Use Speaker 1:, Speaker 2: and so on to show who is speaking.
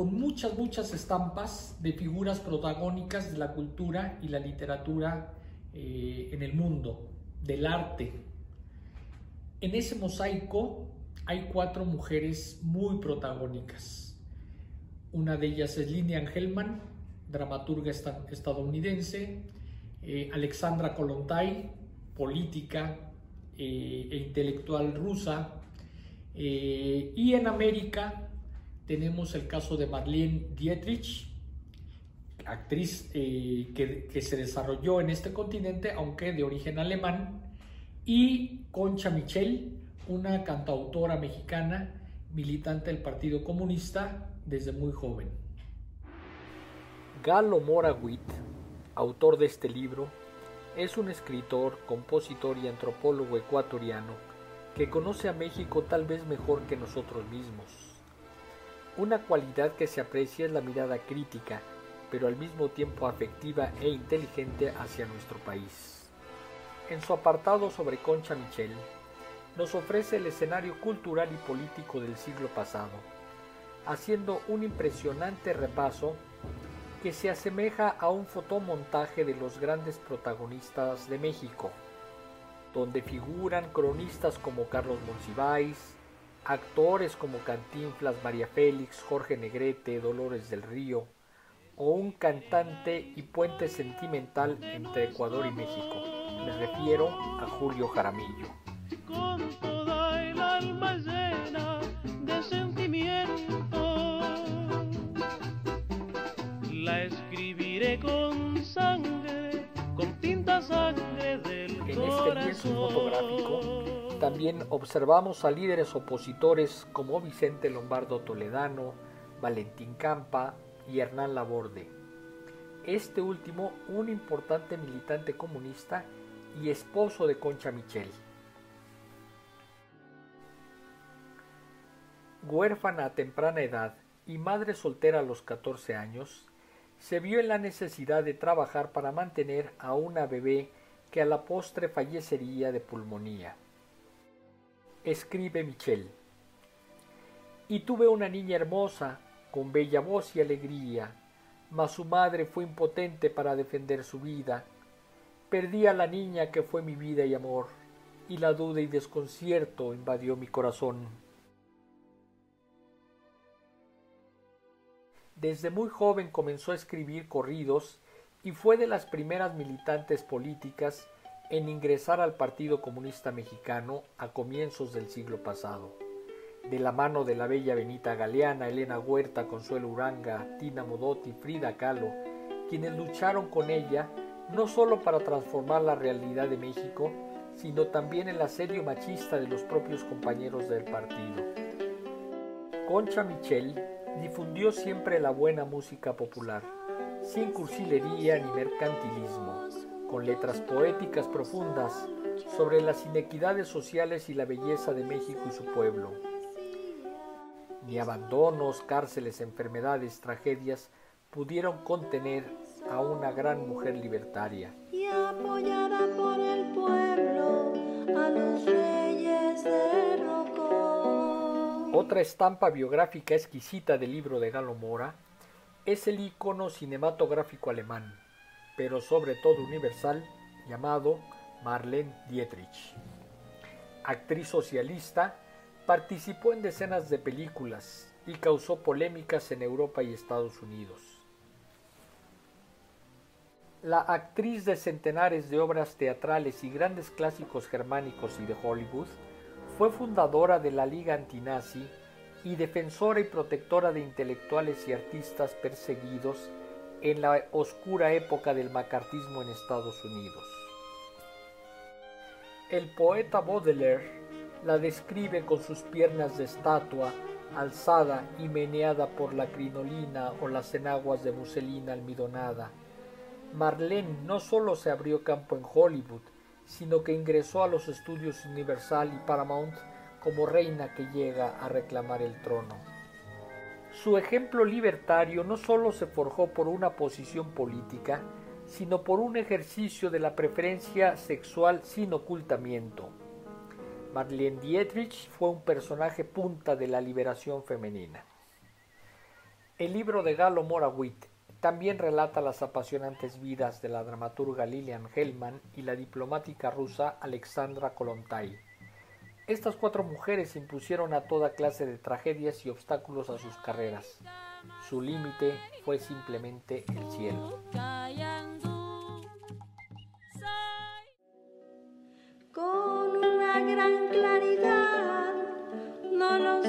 Speaker 1: con muchas, muchas estampas de figuras protagónicas de la cultura y la literatura eh, en el mundo, del arte. En ese mosaico hay cuatro mujeres muy protagónicas. Una de ellas es Lilian Hellman, dramaturga estadounidense, eh, Alexandra Kolontai, política eh, e intelectual rusa, y en América tenemos el caso de Marlene Dietrich, actriz que, que, se desarrolló en este continente, aunque de origen alemán, y Concha Michel, una cantautora mexicana, militante del Partido Comunista desde muy joven.
Speaker 2: Galo Morawit, autor de este libro, es un escritor, compositor y antropólogo ecuatoriano que conoce a México tal vez mejor que nosotros mismos. Una cualidad que se aprecia es la mirada crítica, pero al mismo tiempo afectiva e inteligente hacia nuestro país. En su apartado sobre Concha Michel, nos ofrece el escenario cultural y político del siglo pasado, haciendo un impresionante repaso que se asemeja a un fotomontaje de los grandes protagonistas de México, donde figuran cronistas como Carlos Monsiváis, actores como Cantinflas, María Félix, Jorge Negrete, Dolores del Río, o un cantante y puente sentimental entre Ecuador y México. Me refiero a Julio Jaramillo.
Speaker 3: Con toda el alma llena de sentimiento, la escribiré con sangre, con tinta sangre del
Speaker 2: En este lienzo fotográfico también observamos a líderes opositores como Vicente Lombardo Toledano, Valentín Campa, y Hernán Laborde. Este último, un importante militante comunista y esposo de Concha Michel. Huérfana a temprana edad y madre soltera a los 14 años, se vio en la necesidad de trabajar para mantener a una bebé que a la postre fallecería de pulmonía. Escribe Michel. Y tuve una niña hermosa, con bella voz y alegría, mas su madre fue impotente para defender su vida. Perdí a la niña que fue mi vida y amor, y la duda y desconcierto invadió mi corazón. Desde muy joven comenzó a escribir corridos y fue de las primeras militantes políticas en ingresar al Partido Comunista Mexicano a comienzos del siglo pasado de la mano de la bella Benita Galeana, Elena Huerta, Consuelo Uranga, Tina Modotti, Frida Kahlo, quienes lucharon con ella no solo para transformar la realidad de México, sino también el asedio machista de los propios compañeros del partido. Concha Michel difundió siempre la buena música popular, sin cursilería ni mercantilismo, con letras poéticas profundas sobre las inequidades sociales y la belleza de México y su pueblo. Ni abandonos, cárceles, enfermedades, tragedias pudieron contener a una gran mujer libertaria.
Speaker 4: Y apoyada por el pueblo a los reyes de
Speaker 2: Otra estampa biográfica exquisita del libro de Galo Mora es el icono cinematográfico alemán, pero sobre todo universal, llamado Marlene Dietrich. Actriz socialista, Participó en decenas de películas y causó polémicas en Europa y Estados Unidos. La actriz de centenares de obras teatrales y grandes clásicos germánicos y de Hollywood, fue fundadora de la Liga Antinazi y defensora y protectora de intelectuales y artistas perseguidos en la oscura época del macartismo en Estados Unidos. El poeta Baudelaire la describe con sus piernas de estatua, alzada y meneada por la crinolina o las enaguas de muselina almidonada. Marlene no solo se abrió campo en Hollywood, sino que ingresó a los estudios Universal y Paramount como reina que llega a reclamar el trono. Su ejemplo libertario no solo se forjó por una posición política, sino por un ejercicio de la preferencia sexual sin ocultamiento. Marlene Dietrich fue un personaje punta de la liberación femenina. El libro de Galo Morawit también relata las apasionantes vidas de la dramaturga Lilian Hellman y la diplomática rusa Alexandra Kolontai. Estas cuatro mujeres impusieron a toda clase de tragedias y obstáculos a sus carreras. Su límite fue simplemente el cielo. Con una gran claridad no nos